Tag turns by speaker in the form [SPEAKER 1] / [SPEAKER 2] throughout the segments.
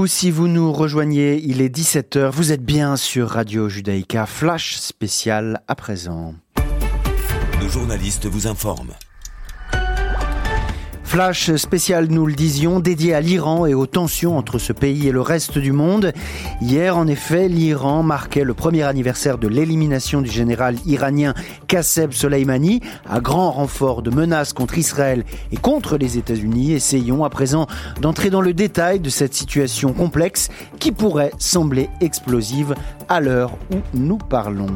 [SPEAKER 1] debout si vous nous rejoignez, il est 17h, vous êtes bien sur Radio Judaïka, flash spécial à présent.
[SPEAKER 2] Nos journalistes vous informent.
[SPEAKER 1] Flash spécial, nous le disions, dédié à l'Iran et aux tensions entre ce pays et le reste du monde. Hier, en effet, l'Iran marquait le premier anniversaire de l'élimination du général iranien Qassem Soleimani, à grand renfort de menaces contre Israël et contre les États-Unis. Essayons à présent d'entrer dans le détail de cette situation complexe qui pourrait sembler explosive à l'heure où nous parlons.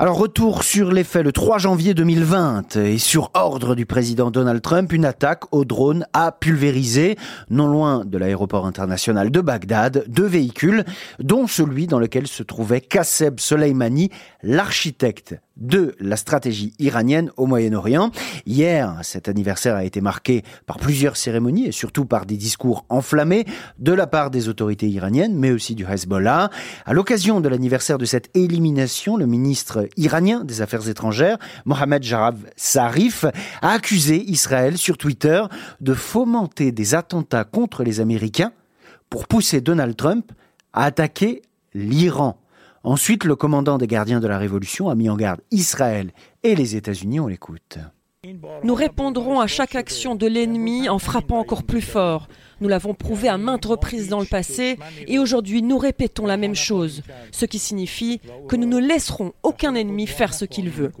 [SPEAKER 1] Alors retour sur les faits. Le 3 janvier 2020 et sur ordre du président Donald Trump, une attaque au drone a pulvérisé, non loin de l'aéroport international de Bagdad, deux véhicules, dont celui dans lequel se trouvait Qassem Soleimani, l'architecte de la stratégie iranienne au Moyen-Orient. Hier, cet anniversaire a été marqué par plusieurs cérémonies et surtout par des discours enflammés de la part des autorités iraniennes, mais aussi du Hezbollah. À l'occasion de l'anniversaire de cette élimination, le ministre iranien des Affaires étrangères, Mohamed Jarab Sarif, a accusé Israël sur Twitter de fomenter des attentats contre les Américains pour pousser Donald Trump à attaquer l'Iran. Ensuite, le commandant des gardiens de la Révolution a mis en garde Israël et les États-Unis. On l'écoute.
[SPEAKER 3] Nous répondrons à chaque action de l'ennemi en frappant encore plus fort. Nous l'avons prouvé à maintes reprises dans le passé et aujourd'hui nous répétons la même chose, ce qui signifie que nous ne laisserons aucun ennemi faire ce qu'il veut.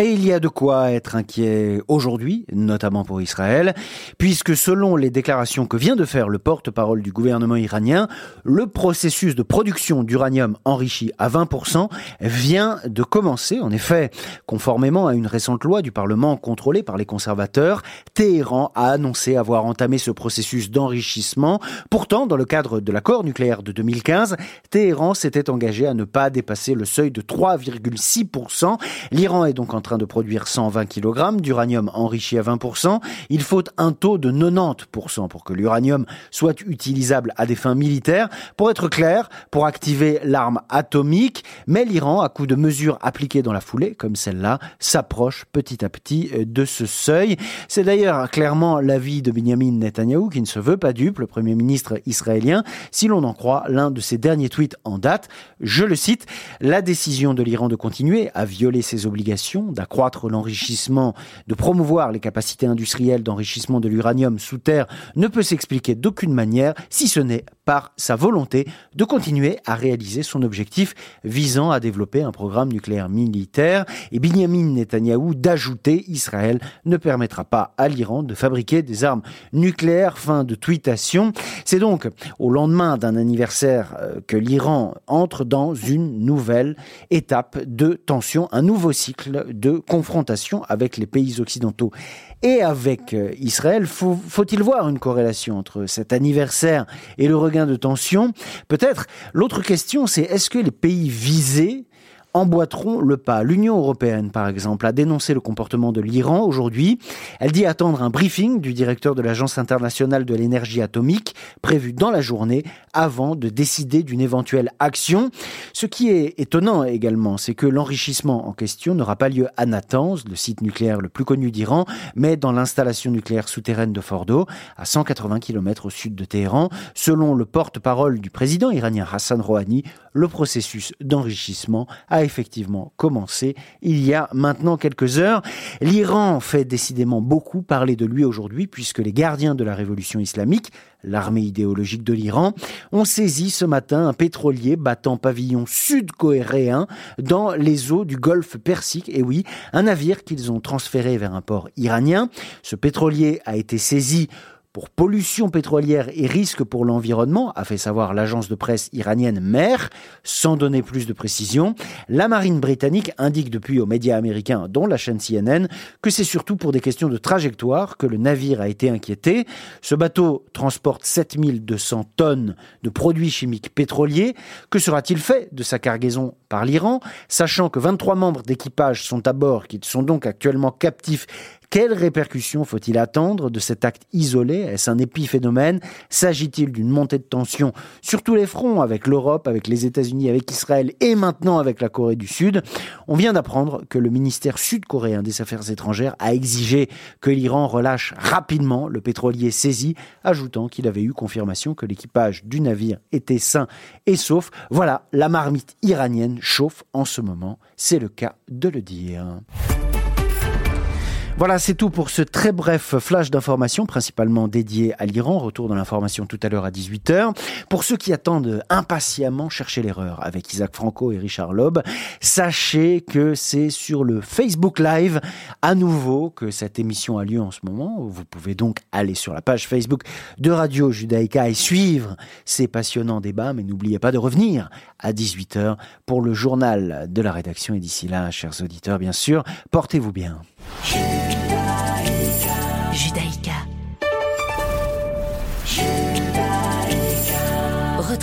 [SPEAKER 1] Et il y a de quoi être inquiet aujourd'hui, notamment pour Israël, puisque selon les déclarations que vient de faire le porte-parole du gouvernement iranien, le processus de production d'uranium enrichi à 20% vient de commencer. En effet, conformément à une récente loi du Parlement contrôlée par les conservateurs, Téhéran a annoncé avoir entamé ce processus d'enrichissement. Pourtant, dans le cadre de l'accord nucléaire de 2015, Téhéran s'était engagé à ne pas dépasser le seuil de 3,6%. L'Iran est donc en train de produire 120 kg d'uranium enrichi à 20%. Il faut un taux de 90% pour que l'uranium soit utilisable à des fins militaires. Pour être clair, pour activer l'arme atomique, mais l'Iran, à coup de mesures appliquées dans la foulée, comme celle-là, s'approche petit à petit de ce seuil. C'est d'ailleurs clairement l'avis de Benjamin Netanyahu qui ne se veut pas dupe, le premier ministre israélien, si l'on en croit l'un de ses derniers tweets en date. Je le cite, la décision de l'Iran de continuer à violer ses obligations d'accroître l'enrichissement, de promouvoir les capacités industrielles d'enrichissement de l'uranium sous terre ne peut s'expliquer d'aucune manière si ce n'est par sa volonté de continuer à réaliser son objectif visant à développer un programme nucléaire militaire et Benjamin Netanyahou d'ajouter Israël ne permettra pas à l'Iran de fabriquer des armes nucléaires. Fin de tweetation. C'est donc au lendemain d'un anniversaire euh, que l'Iran entre dans une nouvelle étape de tension, un nouveau cycle de confrontation avec les pays occidentaux et avec euh, Israël. Faut-il voir une corrélation entre cet anniversaire et le regain de tension? Peut-être. L'autre question, c'est est-ce que les pays visés emboîteront le pas. L'Union européenne, par exemple, a dénoncé le comportement de l'Iran aujourd'hui. Elle dit attendre un briefing du directeur de l'Agence internationale de l'énergie atomique prévu dans la journée avant de décider d'une éventuelle action. Ce qui est étonnant également, c'est que l'enrichissement en question n'aura pas lieu à Natanz, le site nucléaire le plus connu d'Iran, mais dans l'installation nucléaire souterraine de Fordo, à 180 km au sud de Téhéran. Selon le porte-parole du président iranien Hassan Rouhani, le processus d'enrichissement a effectivement commencé il y a maintenant quelques heures. L'Iran fait décidément beaucoup parler de lui aujourd'hui puisque les gardiens de la révolution islamique, l'armée idéologique de l'Iran, ont saisi ce matin un pétrolier battant pavillon sud-coréen dans les eaux du golfe Persique. Et oui, un navire qu'ils ont transféré vers un port iranien. Ce pétrolier a été saisi pour pollution pétrolière et risque pour l'environnement, a fait savoir l'agence de presse iranienne MER, sans donner plus de précision. La marine britannique indique depuis aux médias américains, dont la chaîne CNN, que c'est surtout pour des questions de trajectoire que le navire a été inquiété. Ce bateau transporte 7200 tonnes de produits chimiques pétroliers. Que sera-t-il fait de sa cargaison par l'Iran, sachant que 23 membres d'équipage sont à bord, qui sont donc actuellement captifs Quelles répercussions faut-il attendre de cet acte isolé? Est-ce un épiphénomène? S'agit-il d'une montée de tension sur tous les fronts avec l'Europe, avec les États-Unis, avec Israël et maintenant avec la Corée du Sud? On vient d'apprendre que le ministère sud-coréen des Affaires étrangères a exigé que l'Iran relâche rapidement le pétrolier saisi, ajoutant qu'il avait eu confirmation que l'équipage du navire était sain et sauf. Voilà, la marmite iranienne chauffe en ce moment, c'est le cas de le dire. Voilà, c'est tout pour ce très bref flash d'information, principalement dédié à l'Iran. Retour dans l'information tout à l'heure à 18h. Pour ceux qui attendent impatiemment chercher l'erreur avec Isaac Franco et Richard Loeb, sachez que c'est sur le Facebook Live à nouveau que cette émission a lieu en ce moment. Vous pouvez donc aller sur la page Facebook de Radio Judaïka et suivre ces passionnants débats, mais n'oubliez pas de revenir à 18h pour le journal de la rédaction. Et d'ici là, chers auditeurs, bien sûr, portez-vous bien.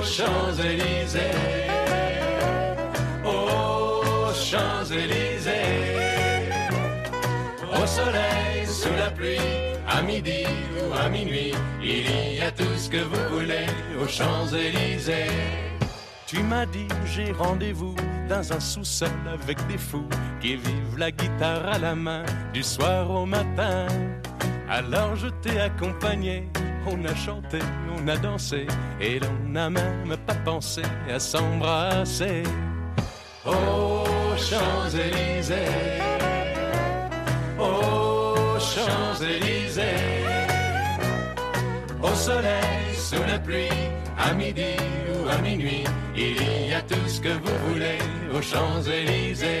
[SPEAKER 4] Aux Champs-Élysées, aux Champs-Élysées, au soleil, sous la pluie, à midi ou à minuit, il y a tout ce que vous voulez aux Champs-Élysées. Tu m'as dit j'ai rendez-vous dans un sous-sol avec des fous qui vivent la guitare à la main du soir au matin. Alors je t'ai accompagné, on a chanté, on a dansé et l'on n'a même pas pensé à s'embrasser. Aux Champs-Élysées, aux Champs-Élysées, au soleil, sous la pluie, à midi ou à minuit, il y a tout ce que vous voulez aux Champs-Élysées.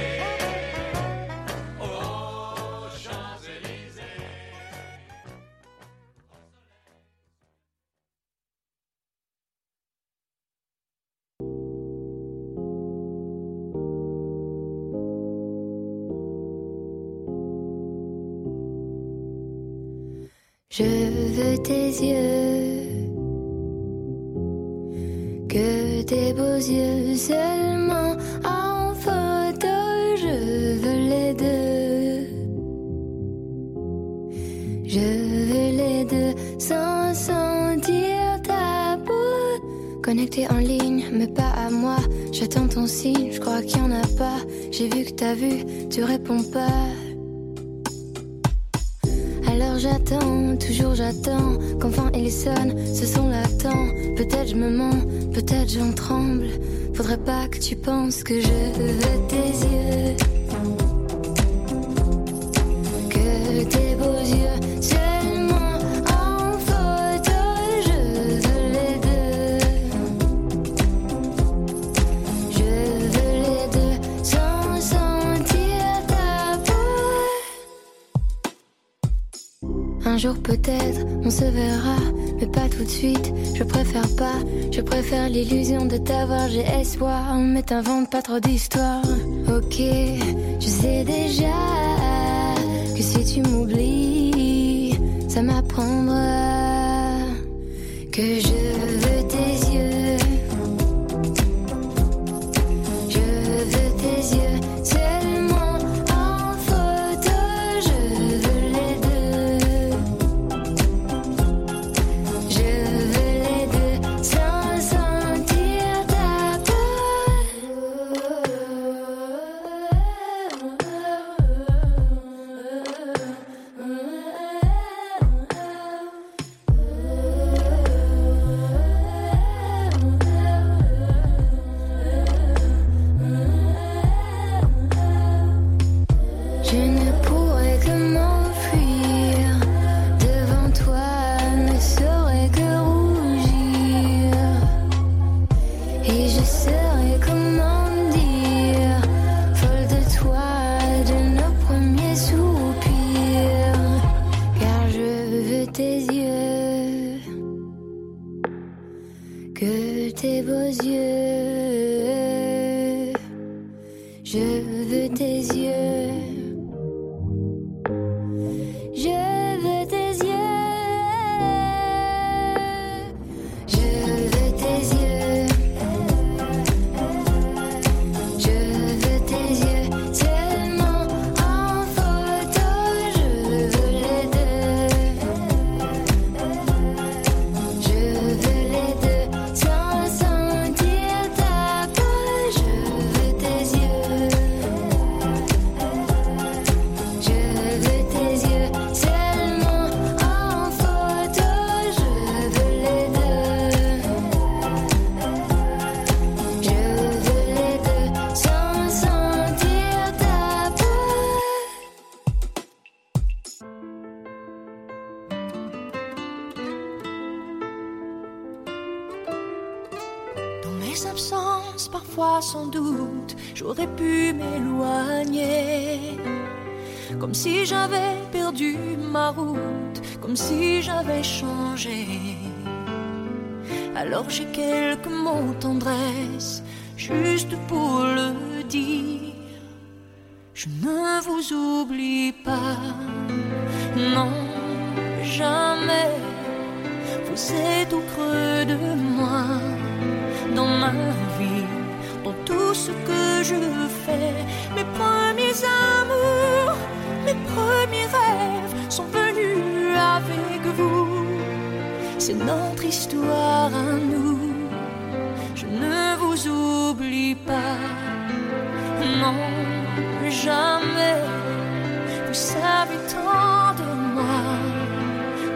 [SPEAKER 5] Je veux tes yeux, que tes beaux yeux seulement en photo. Je veux les deux, je veux les deux sans sentir ta peau. Connecté en ligne, mais pas à moi. J'attends ton signe, je crois qu'il y en a pas. J'ai vu que t'as vu, tu réponds pas. J'attends, toujours j'attends qu'enfin il sonne, ce son l'attend. Peut-être je me mens, peut-être j'en tremble. Faudrait pas que tu penses que je veux tes yeux. Jour peut-être on se verra, mais pas tout de suite. Je préfère pas, je préfère l'illusion de t'avoir. J'ai espoir, mais t'invente pas trop d'histoires. Ok, je sais déjà que si tu m'oublies, ça m'apprendra que je
[SPEAKER 6] Alors j'ai quelques mots tendresse, juste pour le dire. Je ne vous oublie pas, non, jamais. Vous êtes au creux de moi dans ma vie, dans tout ce que je fais. Notre histoire à nous. Je ne vous oublie pas, non, jamais. Vous savez tant de moi,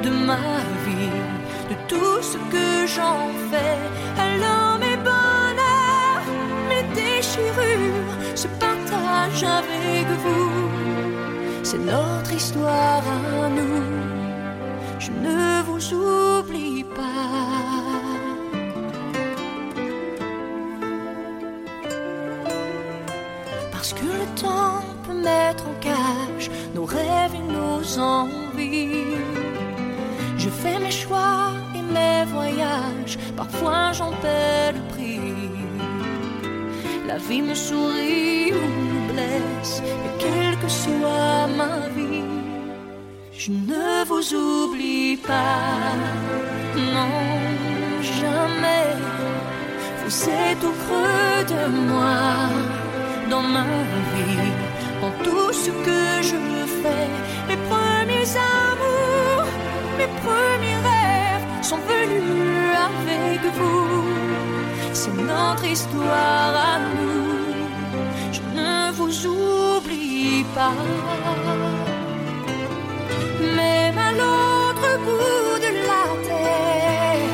[SPEAKER 6] de ma vie, de tout ce que j'en fais. Alors mes bonheurs, mes déchirures se partagent avec vous. C'est notre histoire à nous. Je ne vous oublie pas. Parce que le temps peut mettre en cage nos rêves et nos envies. Je fais mes choix et mes voyages, parfois j'en paie le prix. La vie me sourit ou me blesse, et quelle que soit ma vie, je ne vous oublie pas, non, jamais. Vous êtes au creux de moi, dans ma vie, dans tout ce que je fais. Mes premiers amours, mes premiers rêves sont venus avec vous. C'est notre histoire à nous. Je ne vous oublie pas. L'autre bout de la terre,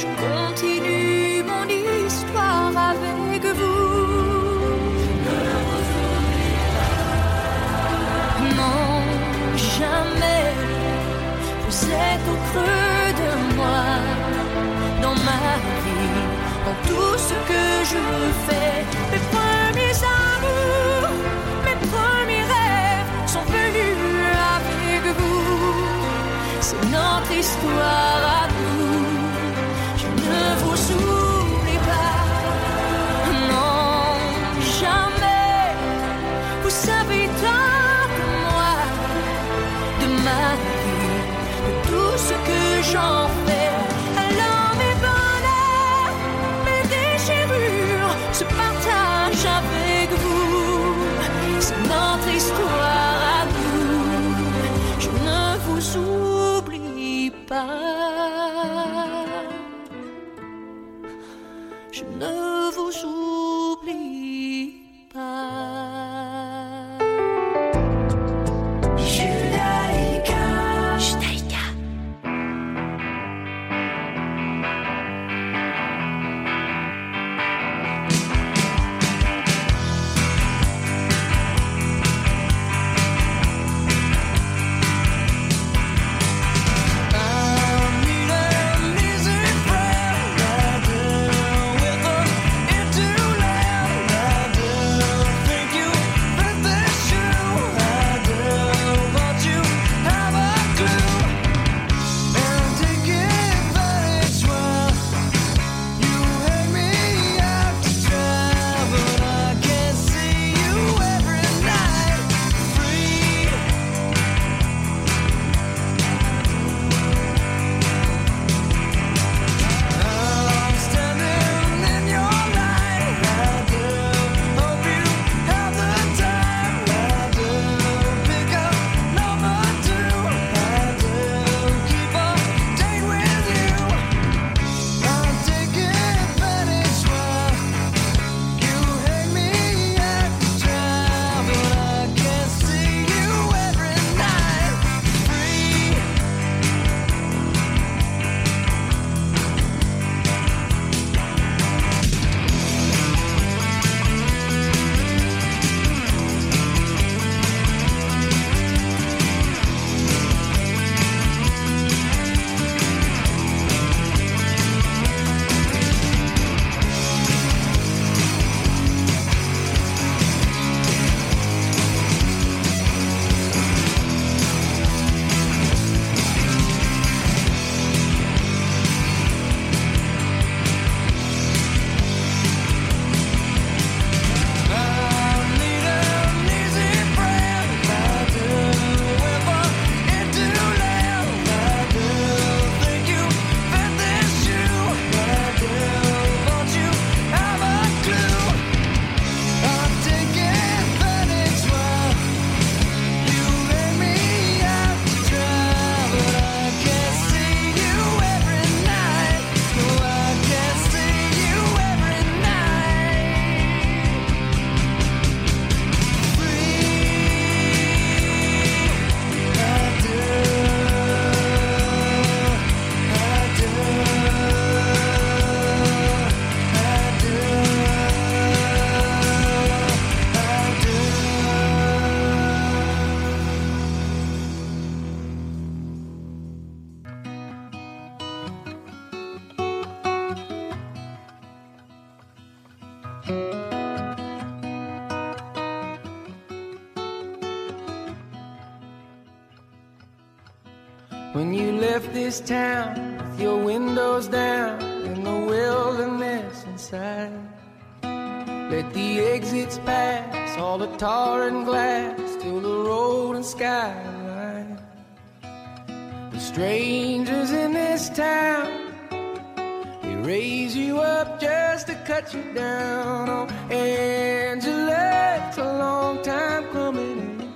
[SPEAKER 6] je continue mon histoire avec vous. Non, jamais. Vous êtes au creux de moi, dans ma vie, dans tout ce que je fais.
[SPEAKER 7] l'histoire. Let the exits pass, all the tar and glass, till the road and skyline. The strangers in this town, they raise you up just to cut you down. Oh, Angela, it's a long time coming.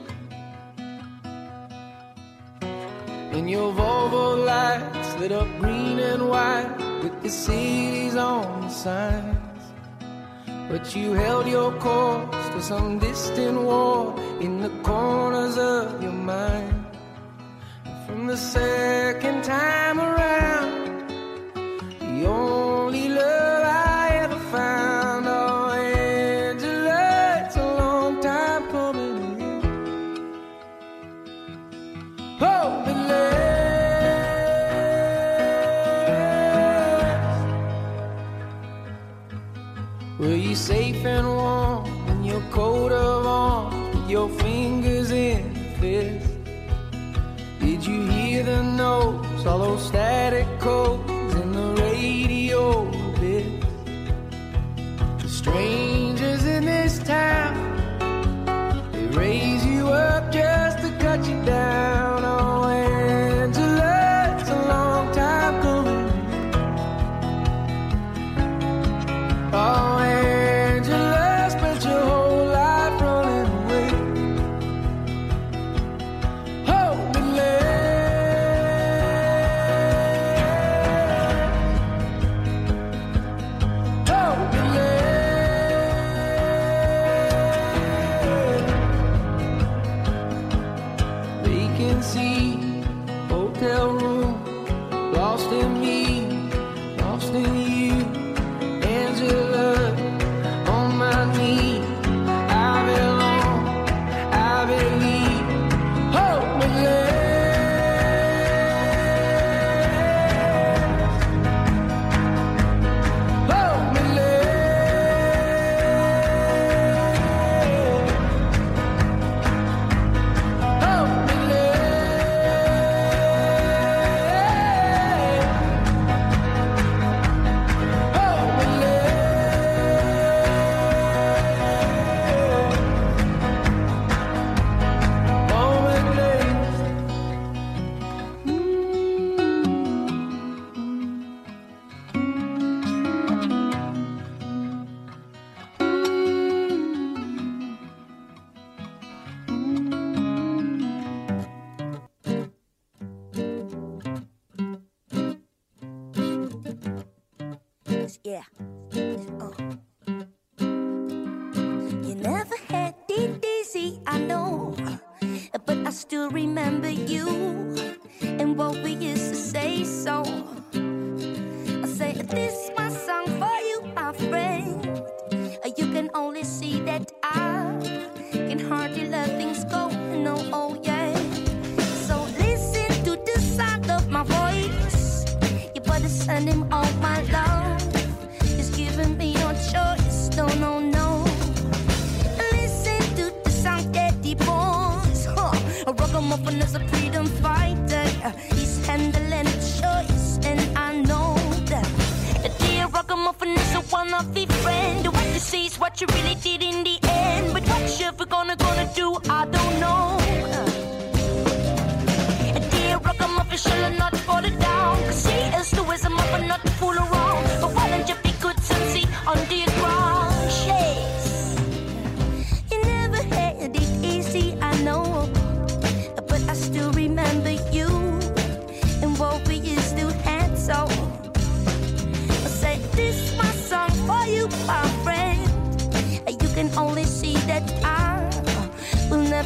[SPEAKER 7] In. Your Volvo lights lit up green and white with the cities on the signs. But you held your course to some distant war in the corners of your mind. From the second time around,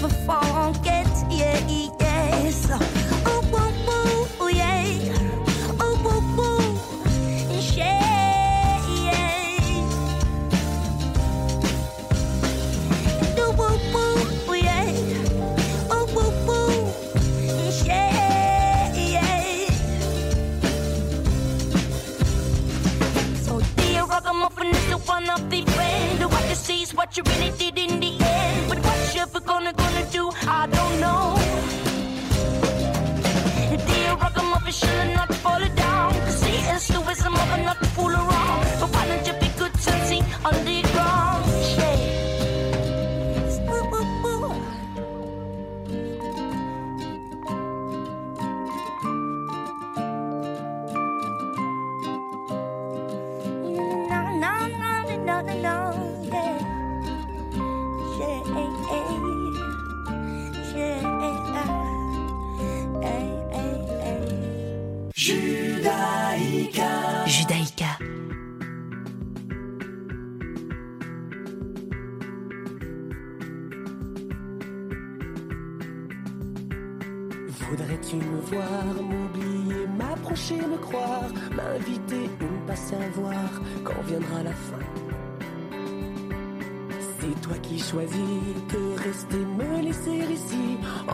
[SPEAKER 8] never fall.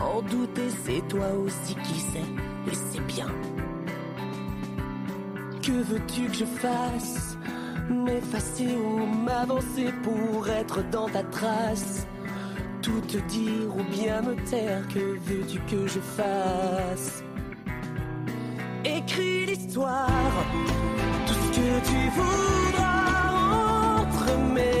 [SPEAKER 9] En douter, c'est toi aussi qui sais, et c'est bien. Que veux-tu que je fasse? M'effacer ou m'avancer pour être dans ta trace? Tout te dire ou bien me taire, que veux-tu que je fasse? Écris l'histoire, tout ce que tu voudras entre mes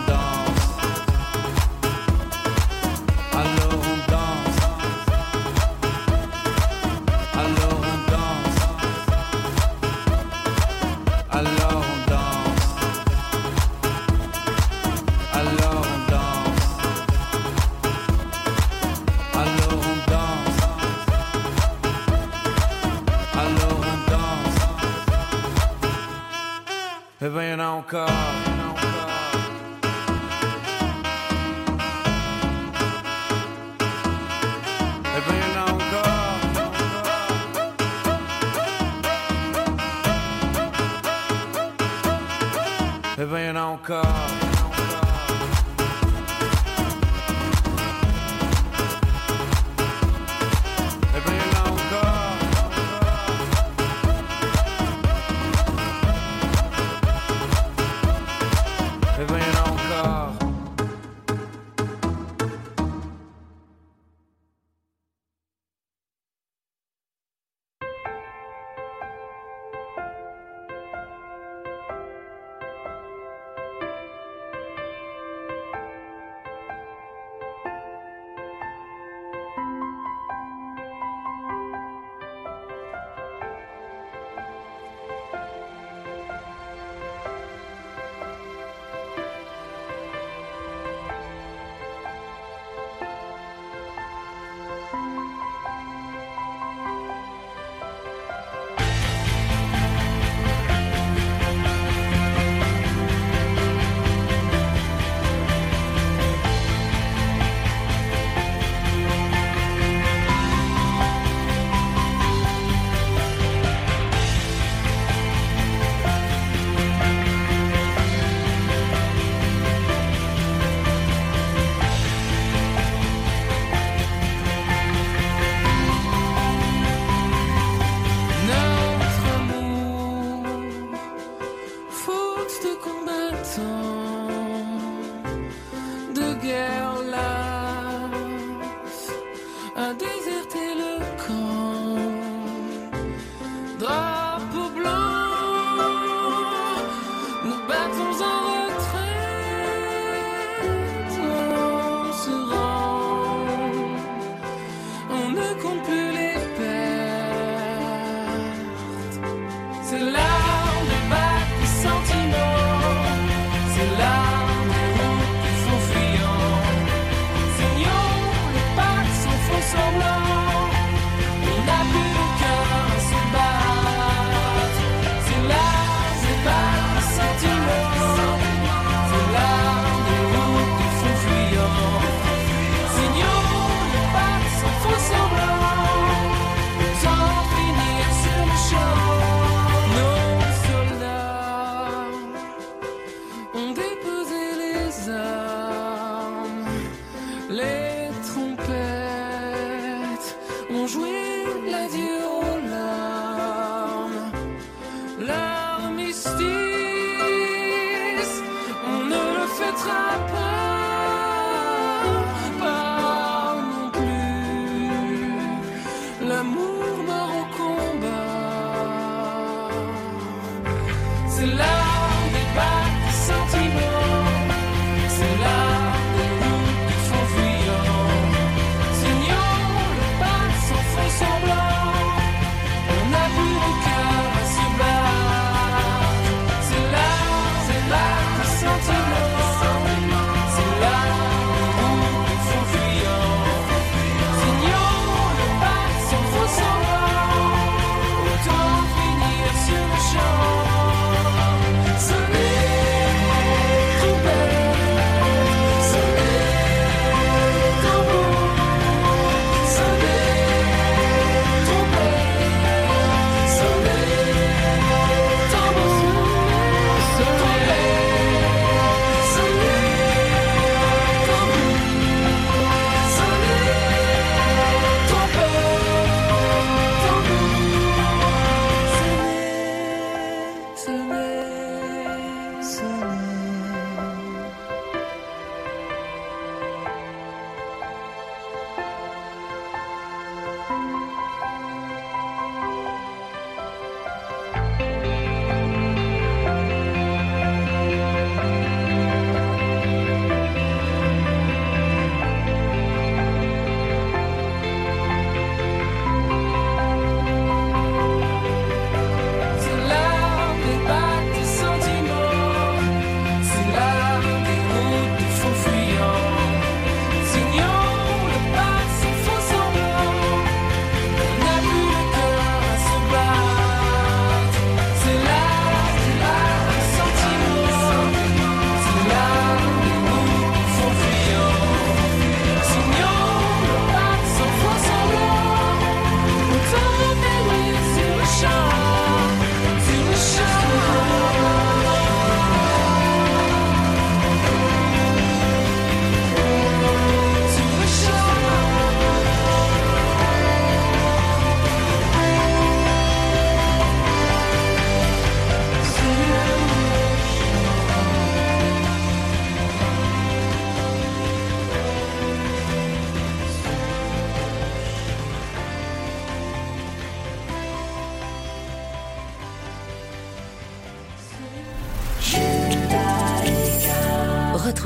[SPEAKER 10] Bem, eu não corro. Bem, eu não corro. Não.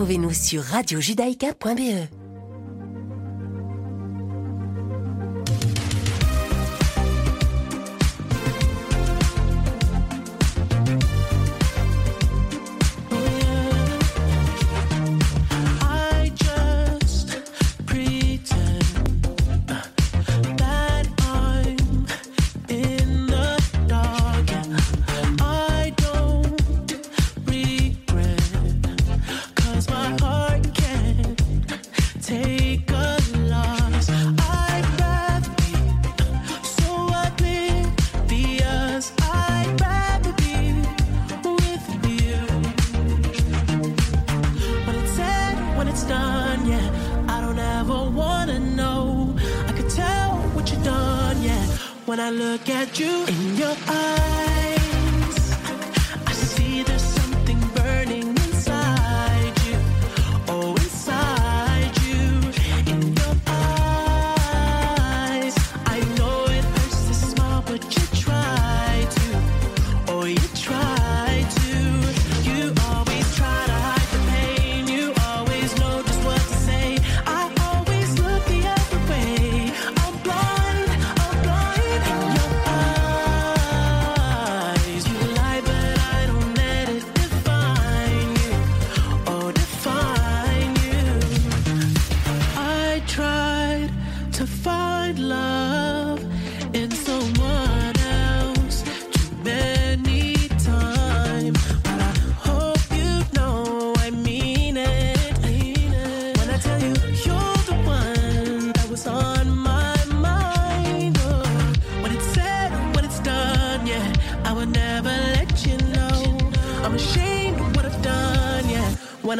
[SPEAKER 11] Retrouvez-nous sur radiojudaïka.be.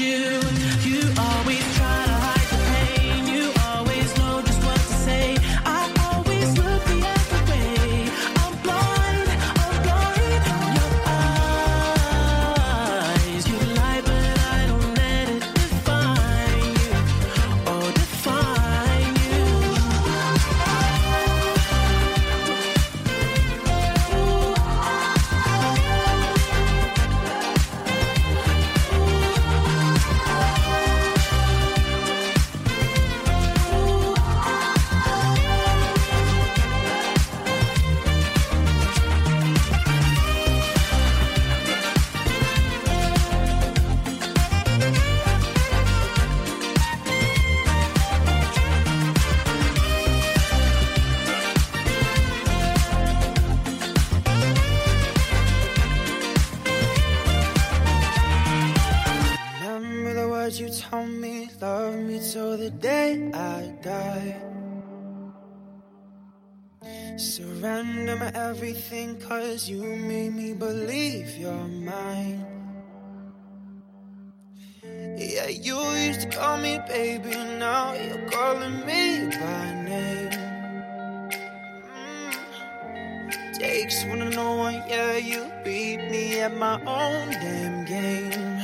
[SPEAKER 12] you.
[SPEAKER 7] surrender my everything cause you made me believe you're mine. Yeah you used to call me baby now you're calling me by name. Mm. Takes one to know one yeah you beat me at my own damn game.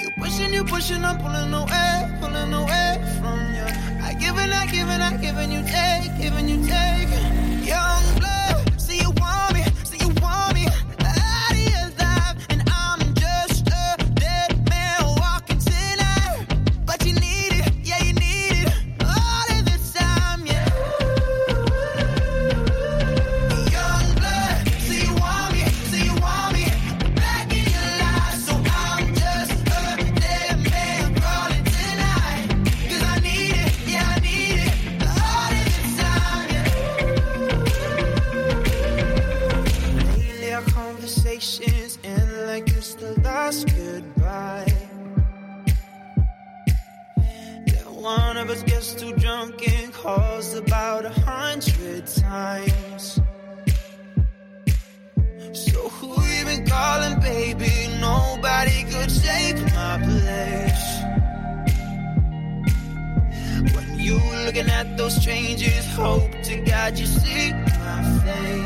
[SPEAKER 7] You pushing you pushing i'm pulling away pulling away from you I give and I give and I give and you take, give and you take. Young blood. drunken calls about a hundred times. So who you been calling, baby? Nobody could take my place. When you looking at those strangers, hope to God you see my face.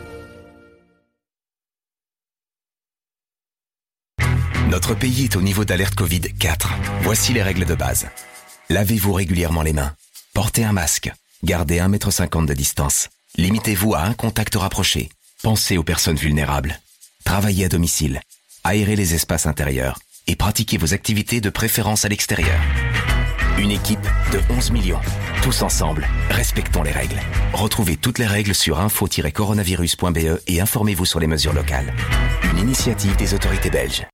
[SPEAKER 13] Notre pays est au niveau d'alerte Covid 4. Voici les règles de base. Lavez-vous régulièrement les mains. Portez un masque. Gardez 1,50 m de distance. Limitez-vous à un contact rapproché. Pensez aux personnes vulnérables. Travaillez à domicile. Aérez les espaces intérieurs. Et pratiquez vos activités de préférence à l'extérieur. Une équipe de 11 millions. Tous ensemble, respectons les règles. Retrouvez toutes les règles sur info-coronavirus.be et informez-vous sur les mesures locales. Une initiative des autorités belges.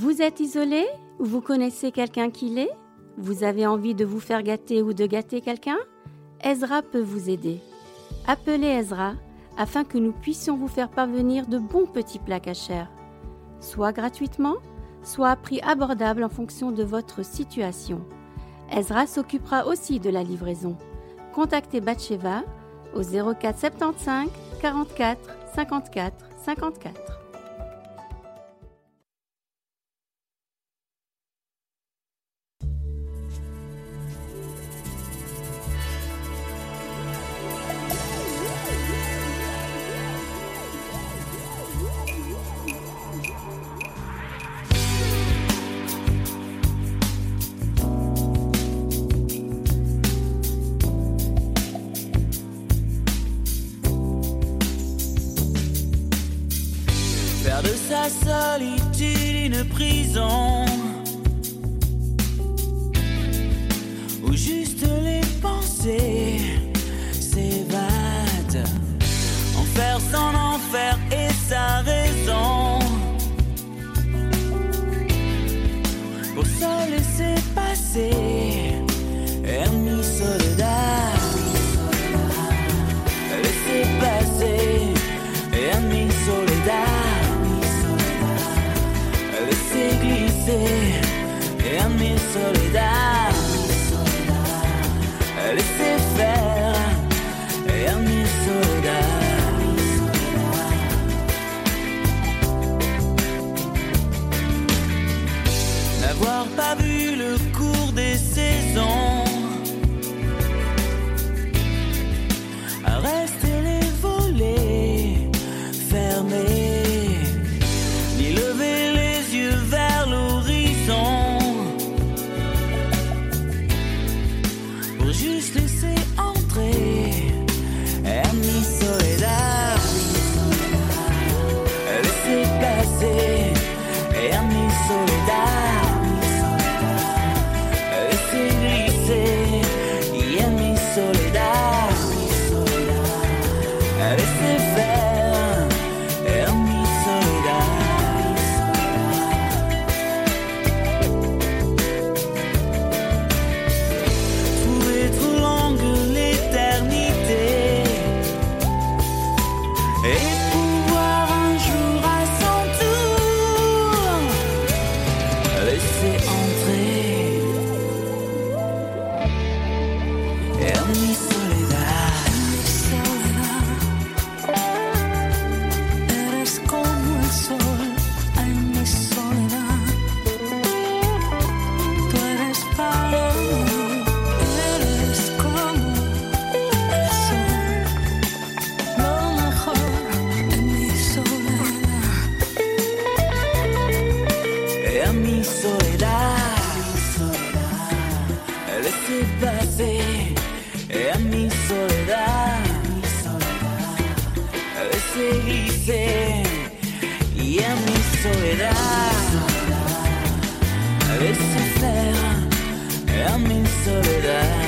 [SPEAKER 14] Vous êtes isolé? Ou vous connaissez quelqu'un qui l'est? Vous avez envie de vous faire gâter ou de gâter quelqu'un? Ezra peut vous aider. Appelez Ezra afin que nous puissions vous faire parvenir de bons petits plats cachers, soit gratuitement, soit à prix abordable en fonction de votre situation. Ezra s'occupera aussi de la livraison. Contactez Batcheva au 04 75 44 54 54.
[SPEAKER 15] Sa solitude une prison. Où juste les pensées s'évadent. Enfer son enfer et sa raison. Pour se laisser passer Glisser En mi soledad En mi soledad. Laisser glisser Y en mi soledad. Laisser faire En mi soledad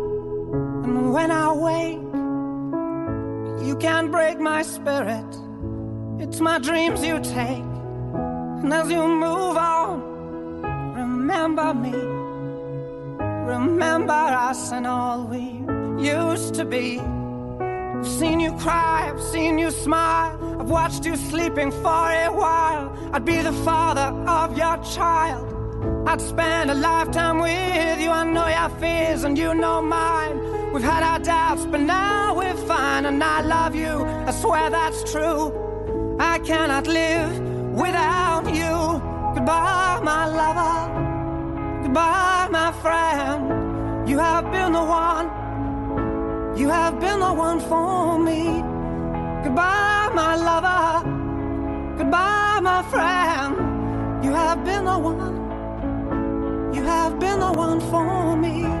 [SPEAKER 16] when I wake, you can't break my spirit. It's my dreams you take, and as you move on, remember me. Remember us and all we used to be. I've seen you cry, I've seen you smile, I've watched you sleeping for a while. I'd be the father of your child. I'd spend a lifetime with you. I know your fears and you know mine. We've had our doubts, but now we're fine. And I love you, I swear that's true. I cannot live without you. Goodbye, my lover. Goodbye, my friend. You have been the one. You have been the one for me. Goodbye, my lover. Goodbye, my friend. You have been the one. You have been the one for me.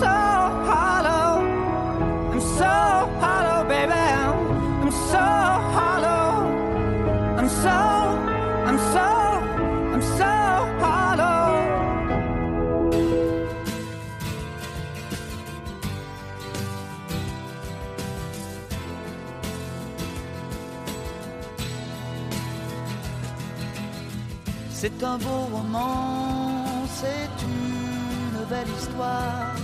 [SPEAKER 16] so hollow. I'm so hollow, baby. I'm so hollow. I'm so, I'm so, I'm so hollow.
[SPEAKER 17] C'est un beau roman, c'est une belle histoire,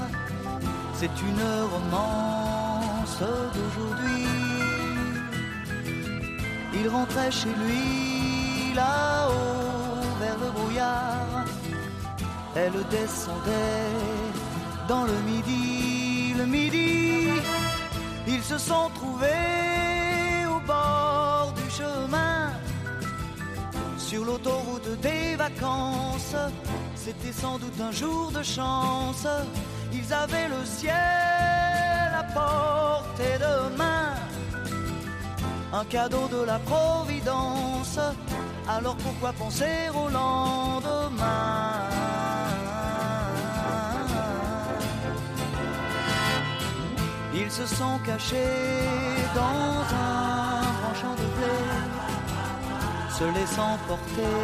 [SPEAKER 17] c'est une romance d'aujourd'hui. Il rentrait chez lui là-haut vers le brouillard, elle descendait dans le midi, le midi. Ils se sont trouvés au bord du chemin sur l'autoroute des vacances. C'était sans doute un jour de chance. Ils avaient le ciel à portée de main. Un cadeau de la Providence. Alors pourquoi penser au lendemain? Ils se sont cachés dans un grand champ de blé se laissant porter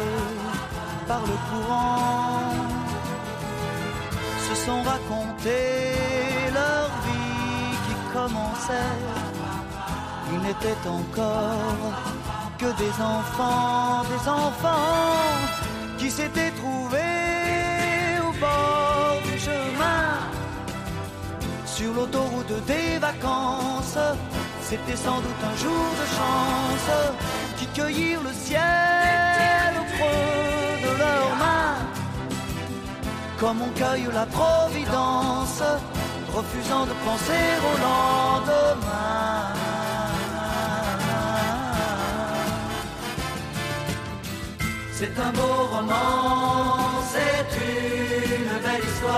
[SPEAKER 17] par le courant, se sont racontés leur vie qui commençait il n'était encore que des enfants, des enfants qui s'étaient trouvés au bord du chemin. Sur l'autoroute des vacances, c'était sans doute un jour de chance qui cueillirent le ciel au creux Comme on cueille la providence, refusant de penser au lendemain. C'est un beau roman, c'est une belle histoire